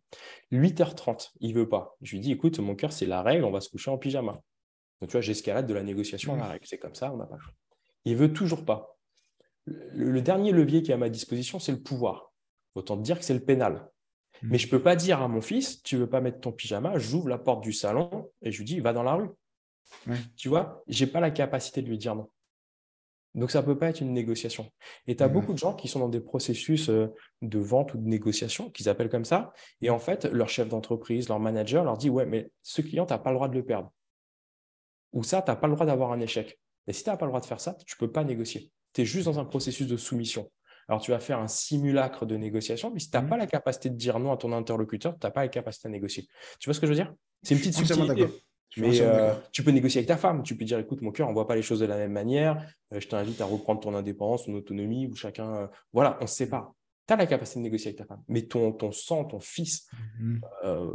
8h30, il ne veut pas. Je lui dis, écoute, mon cœur, c'est la règle, on va se coucher en pyjama. Donc, tu vois, j'escalade de la négociation à la règle. C'est comme ça, on n'a pas le choix. Il veut toujours pas. Le, dernier levier qui est à ma disposition, c'est le pouvoir. Autant te dire que c'est le pénal. Hmm. Mais je ne peux pas dire à mon fils, tu veux pas mettre ton pyjama, j'ouvre la porte du salon et je lui dis, va dans la rue. Tu vois, je n'ai pas la capacité de lui dire non. Donc, ça ne peut pas être une négociation. Et tu as beaucoup de gens qui sont dans des processus euh, de vente ou de négociation, qu'ils appellent comme ça. Et en fait, leur chef d'entreprise, leur manager leur dit Ouais, mais ce client, tu n'as pas le droit de le perdre. Ou ça, tu n'as pas le droit d'avoir un échec. Et si tu n'as pas le droit de faire ça, tu ne peux pas négocier. Tu es juste dans un processus de soumission. Alors, tu vas faire un simulacre de négociation, mais si tu n'as mmh. pas la capacité de dire non à ton interlocuteur, tu n'as pas la capacité à négocier. Tu vois ce que je veux dire? C'est une petite subtilité. Mais euh, tu peux négocier avec ta femme. Tu peux dire écoute, mon cœur, on ne voit pas les choses de la même manière. Euh, je t'invite à reprendre ton indépendance, ton autonomie, ou chacun. Euh, voilà, on se sépare. Tu as la capacité de négocier avec ta femme. Mais ton, ton sang, ton fils, mmh.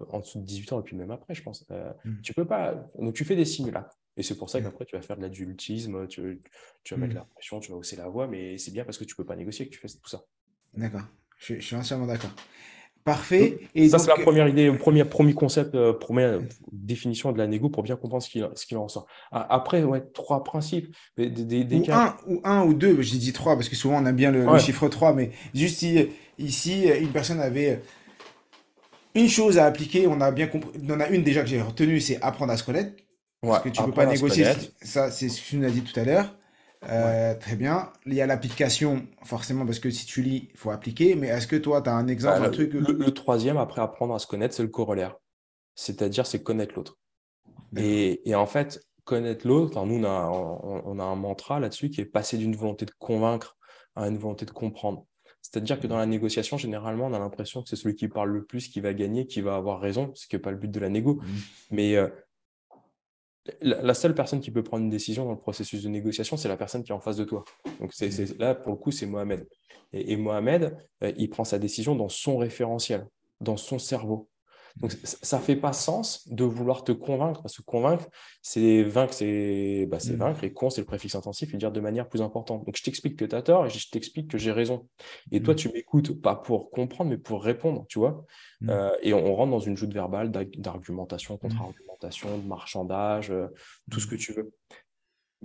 en dessous de 18 ans, et puis même après, je pense, mmh. tu peux pas. Donc, tu fais des simulacres. Et c'est pour ça qu'après, tu vas faire de l'adultisme, tu, tu vas mettre la pression, tu vas hausser la voix, mais c'est bien parce que tu ne peux pas négocier que tu fais tout ça. D'accord, je, suis entièrement d'accord. Parfait. Et ça, c'est la première idée, le premier, premier concept, euh, première définition de la négo pour bien comprendre ce qu'il ce en ressort. Après, ouais, trois principes. Des, des, ou, un, ou un ou deux, j'ai dit trois parce que souvent on aime bien le, chiffre 3, mais juste ici, une personne avait une chose à appliquer, on a bien compris, en a une déjà que j'ai retenue, c'est apprendre à se connaître. Parce que tu ne peux pas négocier. Ça, c'est ce que tu nous as dit tout à l'heure. Euh, très bien. Il y a l'application, forcément, parce que si tu lis, il faut appliquer. Mais est-ce que toi, tu as un exemple, bah, un truc le, troisième, après apprendre à se connaître, c'est le corollaire. C'est-à-dire, c'est connaître l'autre. Et, en fait, connaître l'autre, nous, on a, on a un mantra là-dessus qui est passer d'une volonté de convaincre à une volonté de comprendre. C'est-à-dire que dans la négociation, généralement, on a l'impression que c'est celui qui parle le plus qui va gagner, qui va avoir raison, ce qui n'est pas le but de la négo. Mmh. Mais euh, la seule personne qui peut prendre une décision dans le processus de négociation, c'est la personne qui est en face de toi. Donc c'est, là, pour le coup, c'est Mohamed. Et, Mohamed, euh, il prend sa décision dans son référentiel, dans son cerveau. Donc, ça ne fait pas sens de vouloir te convaincre, parce que convaincre, c'est vaincre, c'est bah, mm. vaincre, et con, c'est le préfixe intensif, et dire de manière plus importante. Donc, je t'explique que tu as tort, et je t'explique que j'ai raison. Et toi, mm. tu m'écoutes, pas pour comprendre, mais pour répondre, tu vois. Mm. Euh, et on, rentre dans une joute verbale d'argumentation, contre-argumentation, de marchandage, euh, tout ce que tu veux.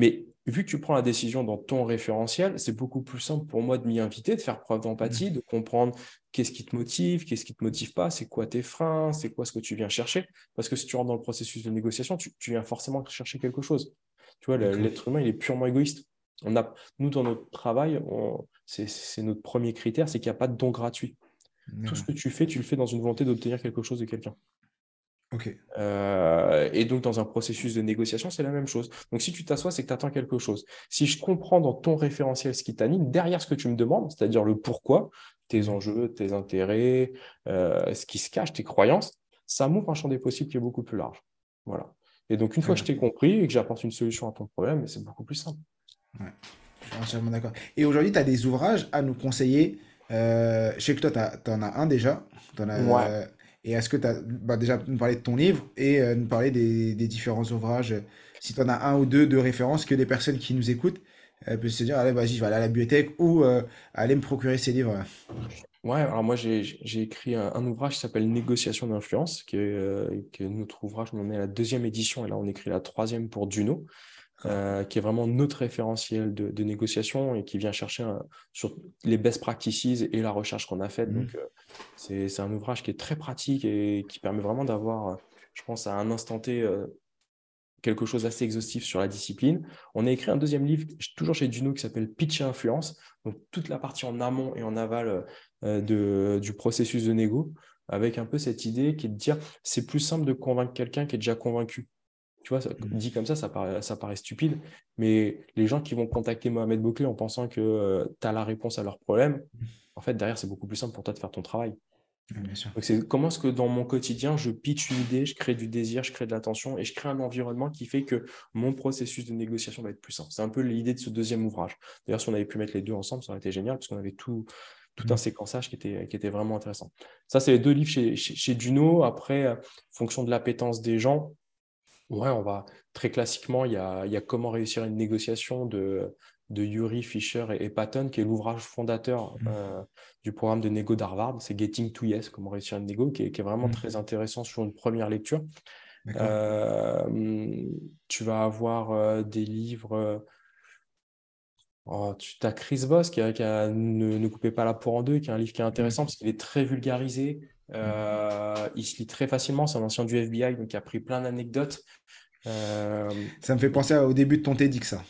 Mais vu que tu prends la décision dans ton référentiel, c'est beaucoup plus simple pour moi de m'y inviter, de faire preuve d'empathie, mmh. de comprendre qu'est-ce qui te motive, qu'est-ce qui ne te motive pas, c'est quoi tes freins, c'est quoi ce que tu viens chercher. Parce que si tu rentres dans le processus de négociation, tu, viens forcément chercher quelque chose. Tu vois, l'être humain, il est purement égoïste. On a, nous, dans notre travail, c'est notre premier critère, c'est qu'il n'y a pas de don gratuit. Tout ce que tu fais, tu le fais dans une volonté d'obtenir quelque chose de quelqu'un. Euh, et donc, dans un processus de négociation, c'est la même chose. Donc, si tu t'assois, c'est que tu attends quelque chose. Si je comprends dans ton référentiel ce qui t'anime, derrière ce que tu me demandes, c'est-à-dire le pourquoi, tes enjeux, tes intérêts, euh, ce qui se cache, tes croyances, ça m'ouvre un champ des possibles qui est beaucoup plus large. Voilà. Et donc, une fois que je t'ai compris et que j'apporte une solution à ton problème, c'est beaucoup plus simple. Ouais, je suis entièrement d'accord. Et aujourd'hui, tu as des ouvrages à nous conseiller. Euh, je sais que toi, tu en as un déjà. En as, ouais. Et est-ce que tu as bah, déjà nous parler de ton livre et euh, nous parler des, différents ouvrages Si tu en as un ou deux de référence, que les personnes qui nous écoutent euh, peuvent se dire Allez, vas-y, je vais aller à la bibliothèque ou euh, aller me procurer ces livres. Ouais, alors moi j'ai écrit un, ouvrage qui s'appelle Négociation d'influence, qui est, notre ouvrage, on en est à la deuxième édition et là on écrit la troisième pour Duno. Euh, qui est vraiment notre référentiel de, négociation et qui vient chercher sur les best practices et la recherche qu'on a faite. Mmh. Donc, euh, c'est un ouvrage qui est très pratique et qui permet vraiment d'avoir, je pense, à un instant T, quelque chose d'assez exhaustif sur la discipline. On a écrit un deuxième livre, toujours chez Duno, qui s'appelle Pitch et Influence. Donc, toute la partie en amont et en aval euh, de, du processus de négo, avec un peu cette idée qui est de dire c'est plus simple de convaincre quelqu'un qui est déjà convaincu. Tu vois, mmh. dit comme ça, ça paraît, ça paraît stupide, mais les gens qui vont contacter Mohamed Bouclé en pensant que euh, tu as la réponse à leurs problèmes, [LAUGHS] mmh. en fait, derrière, c'est beaucoup plus simple pour toi de faire ton travail. Donc, c'est comment est-ce que dans mon quotidien, je pitch une idée, je crée du désir, je crée de l'attention et je crée un environnement qui fait que mon processus de négociation va être plus simple. C'est un peu l'idée de ce deuxième ouvrage. D'ailleurs, si on avait pu mettre les deux ensemble, ça aurait été génial parce qu'on avait tout, tout un mmh. séquençage qui était, qui était vraiment intéressant. Ça, c'est les deux livres chez, chez, Duno. Après, euh, fonction de l'appétence des gens, ouais, on va très classiquement, il y a, il y a comment réussir une négociation de, de Yuri Fisher et, Patton, qui est l'ouvrage fondateur mmh. euh, du programme de négo d'Harvard. C'est Getting to Yes, comment réussir une négo, qui est, qui est vraiment mmh. très intéressant sur une première lecture. Euh, tu vas avoir des livres Oh, tu as Chris Voss qui, a, ne, coupez pas la peau en deux, qui est un livre qui est intéressant parce qu'il est très vulgarisé. Euh, il se lit très facilement. C'est un ancien du FBI, donc il a pris plein d'anecdotes. Euh, ça me fait penser au début de ton TEDx, ça.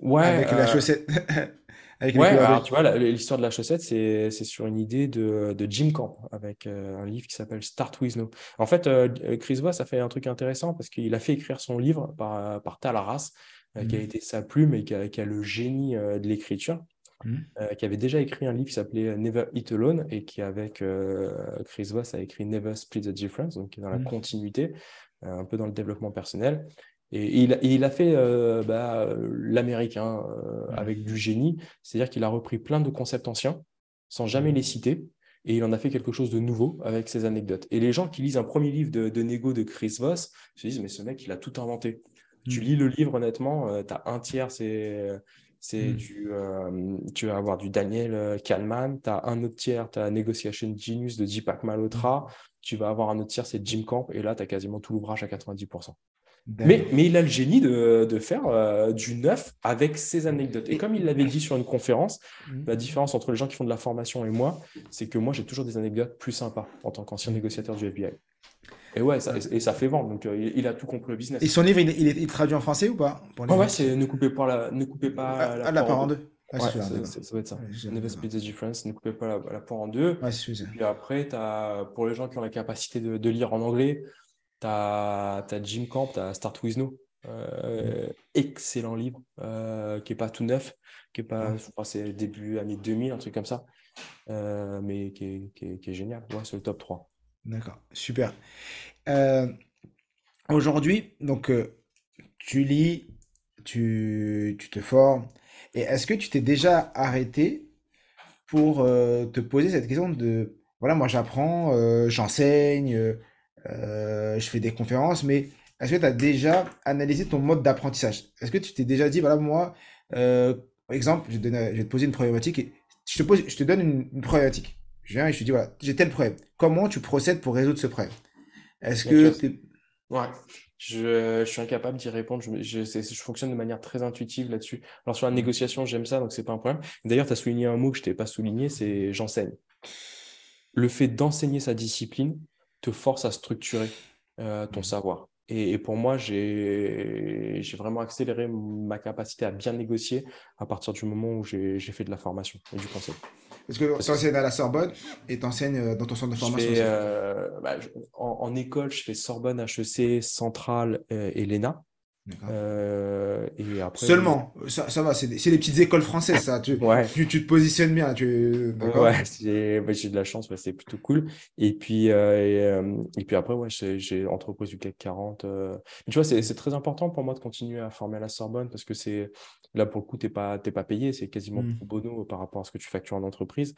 Ouais. Avec la euh, chaussette. [LAUGHS] ouais, alors, tu vois, l'histoire de la chaussette, c'est sur une idée de, Jim Camp, avec un livre qui s'appelle Start With No. En fait, Chris Voss a fait un truc intéressant parce qu'il a fait écrire son livre par, par Talaras, euh, qui a mmh. été sa plume et qui a, le génie de l'écriture. Mmh. Euh, qui avait déjà écrit un livre qui s'appelait Never Eat Alone et qui, avec Chris Voss, a écrit Never Split the Difference, donc qui est dans la mmh. continuité, un peu dans le développement personnel. Et, il, a fait bah, l'américain avec du génie, c'est-à-dire qu'il a repris plein de concepts anciens sans jamais les citer, et il en a fait quelque chose de nouveau avec ses anecdotes. Et les gens qui lisent un premier livre de, de négo de Chris Voss se disent, mais ce mec, il a tout inventé. Tu lis le livre, honnêtement, euh, tu as un tiers, c'est c'est mm. du, euh, tu vas avoir du Daniel euh, Kahneman, tu as un autre tiers, tu as Negotiation Genius de Deepak Malhotra, tu vas avoir un autre tiers, c'est Jim Camp, et là, tu as quasiment tout l'ouvrage à 90%. Mais, mais, il a le génie de, de faire du neuf avec ses anecdotes. Et comme il l'avait dit sur une conférence, mm. la différence entre les gens qui font de la formation et moi, c'est que moi, j'ai toujours des anecdotes plus sympas en tant qu'ancien négociateur du FBI. Et ouais, ça, et ça fait vendre. Donc, euh, il a tout compris le business. Et son livre, il, il est traduit en français ou pas? Pour Ouais, c'est Ne coupez pas la, ne coupez pas ah, la, ah, en deux. ouais, ça, va être ça. Never split the difference, ne coupez pas la, la en deux. Ouais, et puis après, as, pour les gens qui ont la capacité de, de lire en anglais, tu as, as, Jim Camp, tu as Start With No. Euh, excellent livre, euh, qui n'est pas tout neuf, qui est pas, je crois c'est début année 2000, un truc comme ça, euh, mais qui est, qui, est, qui est, génial. Ouais, c'est le top 3. D'accord, super. Euh, aujourd'hui, donc, euh, tu lis, tu, tu, te formes. Et est-ce que tu t'es déjà arrêté pour euh, te poser cette question de, voilà, moi j'apprends, j'enseigne, je fais des conférences, mais est-ce que tu as déjà analysé ton mode d'apprentissage? Est-ce que tu t'es déjà dit, voilà, moi, exemple, je, vais te poser une problématique et je te, donne une problématique. Je viens et je te dis, voilà, j'ai tel problème. Comment tu procèdes pour résoudre ce problème? Est-ce que. Ouais, je, je, suis incapable d'y répondre. Je, je, je, fonctionne de manière très intuitive là-dessus. Alors, sur la mmh. négociation, j'aime ça, donc c'est pas un problème. D'ailleurs, tu as souligné un mot que je t'ai pas souligné c'est j'enseigne. Le fait d'enseigner sa discipline te force à structurer euh, ton mmh. savoir. Et, pour moi, j'ai vraiment accéléré ma capacité à bien négocier à partir du moment où j'ai fait de la formation et du conseil. Est-ce que tu enseignes à la Sorbonne et tu enseignes euh, dans ton centre de formation euh, bah, en, école, je fais Sorbonne, HEC, Centrale euh, et l'ENA. Euh, et après, Seulement, ça, ça va, c'est des, des, petites écoles françaises, ça. Tu, tu, tu, te positionnes bien. Tu... Ouais, j'ai de la chance, c'est plutôt cool. Et puis, euh, et, et, puis après, ouais, j'ai entreprise du CAC 40. Euh... tu vois, c'est très important pour moi de continuer à former à la Sorbonne parce que c'est là, pour le coup, tu n'es pas, pas payé, c'est quasiment mmh. pro bono par rapport à ce que tu factures en entreprise.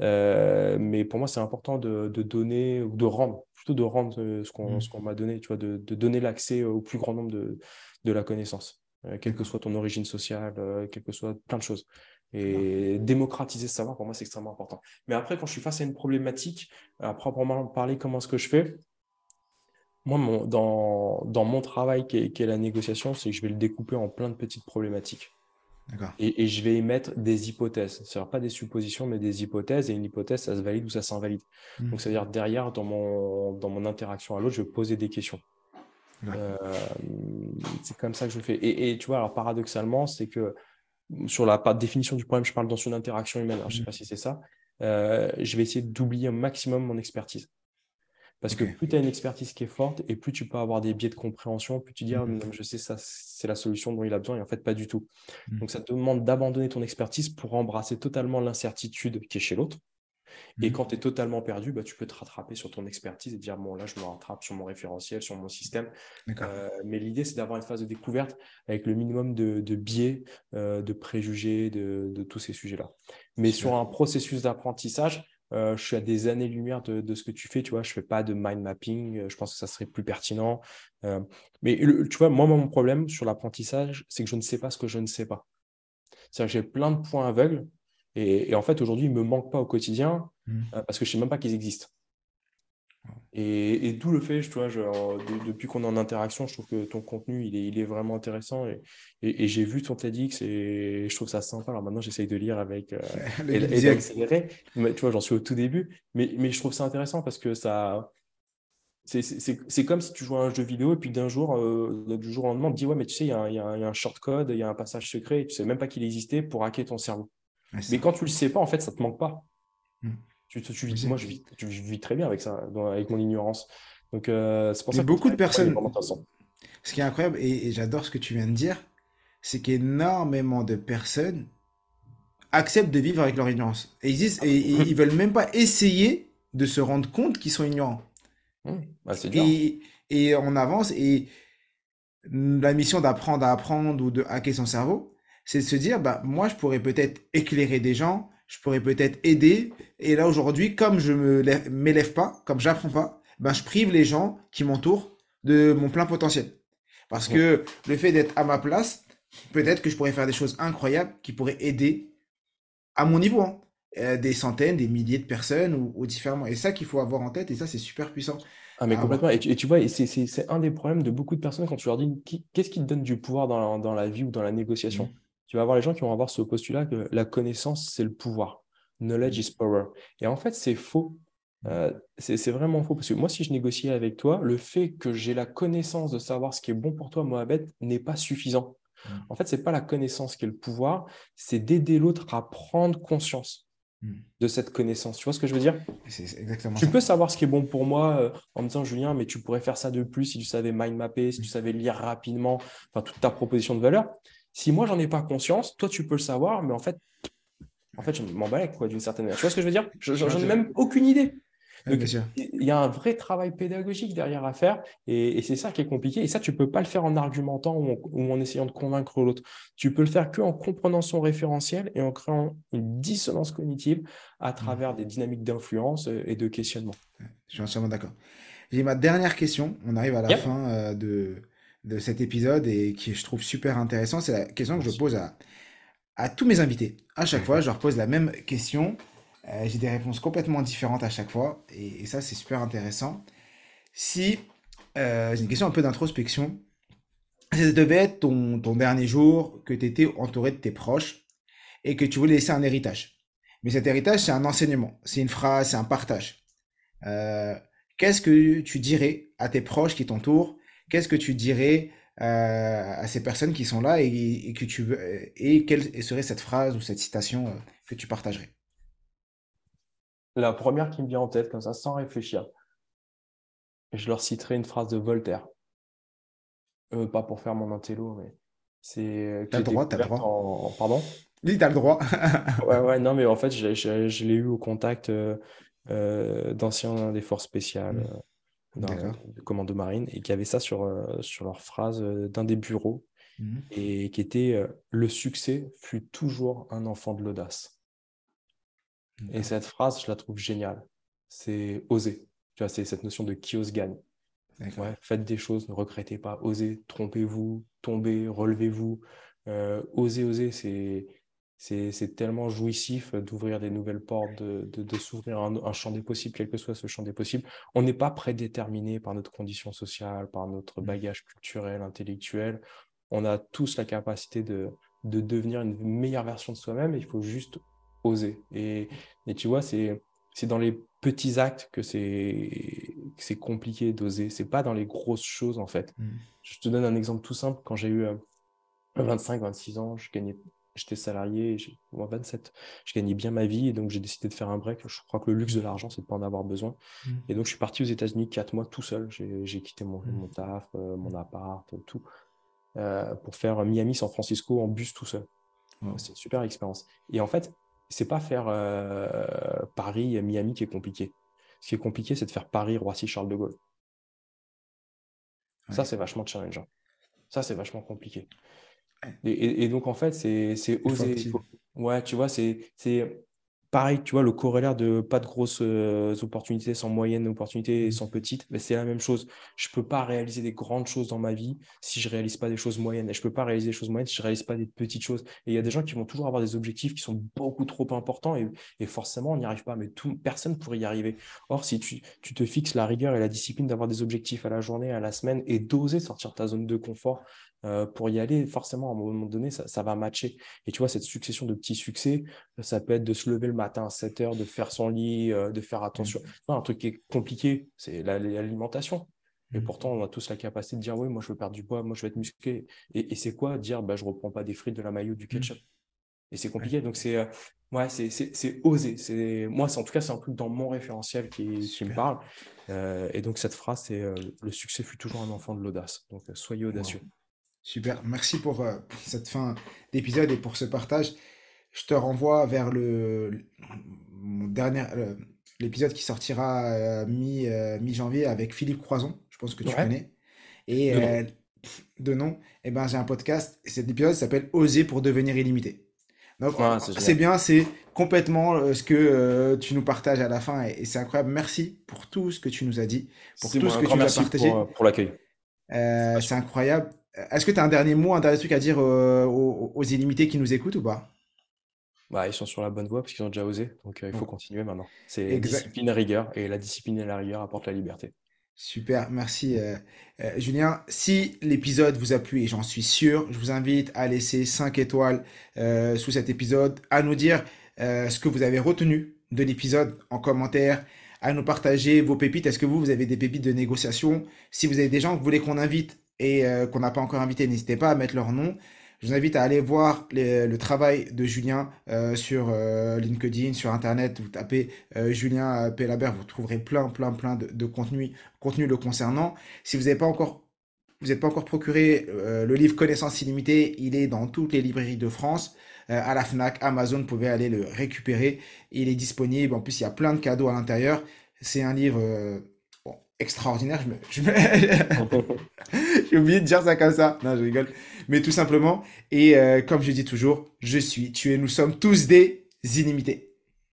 Euh, mais pour moi, c'est important de, de, donner ou de rendre, de rendre ce qu'on mmh. qu'on m'a donné, tu vois, de, de donner l'accès au plus grand nombre de de la connaissance, euh, quelle que soit ton origine sociale, euh, quelle que soit plein de choses. Et démocratiser ce savoir, pour moi, c'est extrêmement important. Mais après, quand je suis face à une problématique, à proprement parler, comment est-ce que je fais? Moi, mon, dans, dans, mon travail qui est, la négociation, c'est que je vais le découper en plein de petites problématiques. Et, et, je vais émettre des hypothèses. C'est-à-dire pas des suppositions, mais des hypothèses. Et une hypothèse, ça se valide ou ça s'invalide. Mmh. Donc, c'est-à-dire derrière, dans mon, dans mon interaction à l'autre, je vais poser des questions. c'est comme ça que je fais. Et, et, tu vois, alors paradoxalement, c'est que sur la définition du problème, je parle dans une interaction humaine. je ne sais pas si c'est ça. je vais essayer d'oublier un maximum mon expertise. Parce que plus tu as une expertise qui est forte et plus tu peux avoir des biais de compréhension, plus tu dis, ah, mmh je sais, ça, c'est la solution dont il a besoin, et en fait, pas du tout. Mmh. Donc, ça te demande d'abandonner ton expertise pour embrasser totalement l'incertitude qui est chez l'autre. Et mmh. quand tu es totalement perdu, bah, tu peux te rattraper sur ton expertise et dire, bon, là, je me rattrape sur mon référentiel, sur mon système. Euh, mais l'idée, c'est d'avoir une phase de découverte avec le minimum de, biais, euh, de préjugés, de, tous ces sujets-là. Mais sur un processus d'apprentissage, je suis à des années-lumière de, ce que tu fais, tu vois. Je ne fais pas de mind mapping. Euh, je pense que ça serait plus pertinent. Euh, mais tu vois, moi, mon problème sur l'apprentissage, c'est que je ne sais pas ce que je ne sais pas. C'est-à-dire que j'ai plein de points aveugles. Et, en fait, aujourd'hui, ils ne me manquent pas au quotidien mmh. parce que je ne sais même pas qu'ils existent. Et, d'où le fait, tu vois, depuis qu'on est en interaction, je trouve que ton contenu, il est, il est vraiment intéressant. Et, et j'ai vu ton TEDx et je trouve ça sympa. Alors maintenant, j'essaye de lire avec euh, [LAUGHS] et, d'accélérer. Tu vois, j'en suis au tout début. Mais, mais je trouve ça intéressant parce que ça. C'est comme si tu jouais à un jeu vidéo et puis d'un jour, euh, du jour au lendemain, on te dit Ouais, mais tu sais, il y, a un, y, a un short code, il y a un passage secret et tu sais même pas qu'il existait pour hacker ton cerveau. mais quand tu le sais pas, en fait, ça te manque pas. Mmh. Tu, moi, je vis, très bien avec ça, avec mon ignorance. Donc, euh, c'est pour ça que beaucoup de personnes. Ce qui est incroyable, et, j'adore ce que tu viens de dire, c'est qu'énormément de personnes acceptent de vivre avec leur ignorance. Et ils disent, et, ils veulent même pas essayer de se rendre compte qu'ils sont ignorants. Mmh, bah, et, et on avance, et la mission d'apprendre à apprendre ou de hacker son cerveau, c'est de se dire, bah, moi, je pourrais peut-être éclairer des gens, je pourrais peut-être aider. Et là, aujourd'hui, comme je me m'élève pas, comme j'apprends pas, ben, je prive les gens qui m'entourent de mon plein potentiel. Parce que le fait d'être à ma place, peut-être que je pourrais faire des choses incroyables qui pourraient aider à mon niveau. Hein. Euh, des centaines, des milliers de personnes ou, différemment. Et ça qu'il faut avoir en tête, et ça, c'est super puissant. Ah, mais complètement. Et tu, vois, c'est un des problèmes de beaucoup de personnes quand tu leur dis qu'est-ce qui te donne du pouvoir dans la, dans la vie ou dans la négociation? Mmh tu vas avoir les gens qui vont avoir ce postulat que la connaissance, c'est le pouvoir. Knowledge is power. Et en fait, c'est faux. Euh, c'est vraiment faux. Parce que moi, si je négociais avec toi, le fait que j'ai la connaissance de savoir ce qui est bon pour toi, Mohamed, n'est pas suffisant. Mm. En fait, ce n'est pas la connaissance qui est le pouvoir, c'est d'aider l'autre à prendre conscience mm. de cette connaissance. Tu vois ce que je veux dire? Exactement Tu peux savoir ce qui est bon pour moi euh, en me disant, Julien, mais tu pourrais faire ça de plus si tu savais mind mapper, si tu savais lire rapidement, enfin, toute ta proposition de valeur. Si moi, j'en ai pas conscience, toi, tu peux le savoir, mais en fait, en fait je m'en quoi, d'une certaine manière. Tu vois ce que je veux dire? J'en ai même aucune idée. il y a un vrai travail pédagogique derrière à faire et, c'est ça qui est compliqué. Et ça, tu ne peux pas le faire en argumentant ou en, essayant de convaincre l'autre. Tu peux le faire qu'en comprenant son référentiel et en créant une dissonance cognitive à travers des dynamiques d'influence et de questionnement. Je suis entièrement d'accord. J'ai ma dernière question. On arrive à la fin euh, de, de cet épisode et qui je trouve super intéressant, c'est la question que je pose à, à tous mes invités. À chaque fois, [LAUGHS] je leur pose la même question. Euh, j'ai des réponses complètement différentes à chaque fois et, ça, c'est super intéressant. Si, euh, j'ai une question un peu d'introspection, si ça devait être ton, ton dernier jour, que tu étais entouré de tes proches et que tu voulais laisser un héritage. Mais cet héritage, c'est un enseignement, c'est une phrase, c'est un partage. Euh, qu'est-ce que tu dirais à tes proches qui t'entourent qu'est-ce que tu dirais euh, à ces personnes qui sont là et, que tu veux et quelle serait cette phrase ou cette citation euh, que tu partagerais? La première qui me vient en tête comme ça, sans réfléchir, je leur citerai une phrase de Voltaire. Euh, pas pour faire mon intello, mais c'est. T'as le droit, t'as le droit. Pardon? Oui, t'as le droit. [LAUGHS] ouais, ouais, non, mais en fait, je, l'ai eu au contact d'anciens des forces spéciales. Mmh de commando marine et qui avait ça sur, euh, sur leur phrase euh, d'un des bureaux mmh. et qui était euh, Le succès fut toujours un enfant de l'audace. Et cette phrase, je la trouve géniale. C'est oser. Tu vois, c'est cette notion de qui ose gagne. Ouais, faites des choses, ne regrettez pas, osez, trompez-vous, tombez, relevez-vous. osez, osez, c'est c'est tellement jouissif d'ouvrir des nouvelles portes, de, s'ouvrir un, champ des possibles, quel que soit ce champ des possibles. On n'est pas prédéterminé par notre condition sociale, par notre mmh. bagage culturel, intellectuel. On a tous la capacité de, devenir une meilleure version de soi-même il faut juste oser. Et, tu vois, c'est dans les petits actes que c'est compliqué d'oser. C'est pas dans les grosses choses, en fait. Mm. Je te donne un exemple tout simple. Quand j'ai eu 25, 26 ans, je gagnais j'étais salarié, moi 27, je gagnais bien ma vie et donc j'ai décidé de faire un break. Je crois que le luxe de l'argent, c'est de ne pas en avoir besoin. Mm. Et donc je suis parti aux États-Unis quatre mois tout seul. J'ai quitté mon, mm. mon taf, euh, mon appart, tout, euh, pour faire Miami-San Francisco en bus tout seul. C'est une super expérience. Et en fait, c'est pas faire euh, Paris-Miami qui est compliqué. Ce qui est compliqué, c'est de faire Paris-Roissy-Charles de Gaulle. Ça, c'est vachement challengeant. Ça, c'est vachement compliqué. Et, donc, en fait, c'est oser. Ouais, tu vois, c'est pareil, tu vois, le corollaire de pas de grosses euh, opportunités sans moyennes opportunités et mmh. sans petites, mais c'est la même chose. Je peux pas réaliser des grandes choses dans ma vie si je réalise pas des choses moyennes. Et je peux pas réaliser des choses moyennes si je réalise pas des petites choses. Et il y a des gens qui vont toujours avoir des objectifs qui sont beaucoup trop importants et, et forcément, on n'y arrive pas. Mais tout, personne pourrait y arriver. Or, si tu, tu te fixes la rigueur et la discipline d'avoir des objectifs à la journée, à la semaine et d'oser sortir de ta zone de confort, euh, pour y aller, forcément, à un moment donné, ça, va matcher. Et tu vois, cette succession de petits succès, ça peut être de se lever le matin à 7 heures, de faire son lit, euh, de faire attention. Mmh. un truc qui est compliqué, c'est l'alimentation. Et mmh. pourtant, on a tous la capacité de dire, oui, moi, je veux perdre du poids, moi, je veux être musclé. Et, c'est quoi Dire, bah, je ne reprends pas des frites, de la maillot, du mmh. ketchup. Et c'est compliqué. Donc, c'est euh, ouais, c'est oser. Moi, en tout cas, c'est un truc dans mon référentiel qui, qui me parle. et donc, cette phrase, c'est le succès fut toujours un enfant de l'audace. Donc, soyez audacieux. Super, merci pour, euh, cette fin d'épisode et pour ce partage. Je te renvoie vers le, dernier l'épisode qui sortira euh, mi, euh, mi-janvier avec Philippe Croison, je pense que tu connais. Et de nom, eh ben, j'ai un podcast et cet épisode s'appelle Oser pour devenir illimité. Donc c'est bien, c'est complètement ce que tu nous partages à la fin et, c'est incroyable. Merci pour tout ce que tu nous as dit, pour tout ce que tu nous as partagé. Pour, pour l'accueil. c'est incroyable. Est-ce que tu as un dernier mot, un dernier truc à dire euh, aux, illimités qui nous écoutent ou pas? Bah, Ils sont sur la bonne voie parce qu'ils ont déjà osé. Donc euh, il faut continuer maintenant. C'est discipline et rigueur. Et la discipline et la rigueur apportent la liberté. Super, merci euh, Julien. Si l'épisode vous a plu, et j'en suis sûr, je vous invite à laisser 5 étoiles sous cet épisode, à nous dire ce que vous avez retenu de l'épisode en commentaire, à nous partager vos pépites. Est-ce que vous, vous avez des pépites de négociation? Si vous avez des gens que vous voulez qu'on invite et euh, qu'on n'a pas encore invité, n'hésitez pas à mettre leur nom. Je vous invite à aller voir le travail de Julien euh, sur euh, LinkedIn, sur Internet. Vous tapez Julien Pelabert, vous trouverez plein, plein, plein de, de contenu, le concernant. Si vous n'avez pas encore vous n'êtes pas encore procuré le livre Connaissance illimitée, il est dans toutes les librairies de France, à la FNAC, Amazon, vous pouvez aller le récupérer. Il est disponible, en plus il y a plein de cadeaux à l'intérieur. C'est un livre extraordinaire. Je [LAUGHS] J'ai oublié de dire ça comme ça. Non, je rigole. Mais tout simplement. Et euh, comme je dis toujours, je suis, tu es, nous sommes tous des illimités.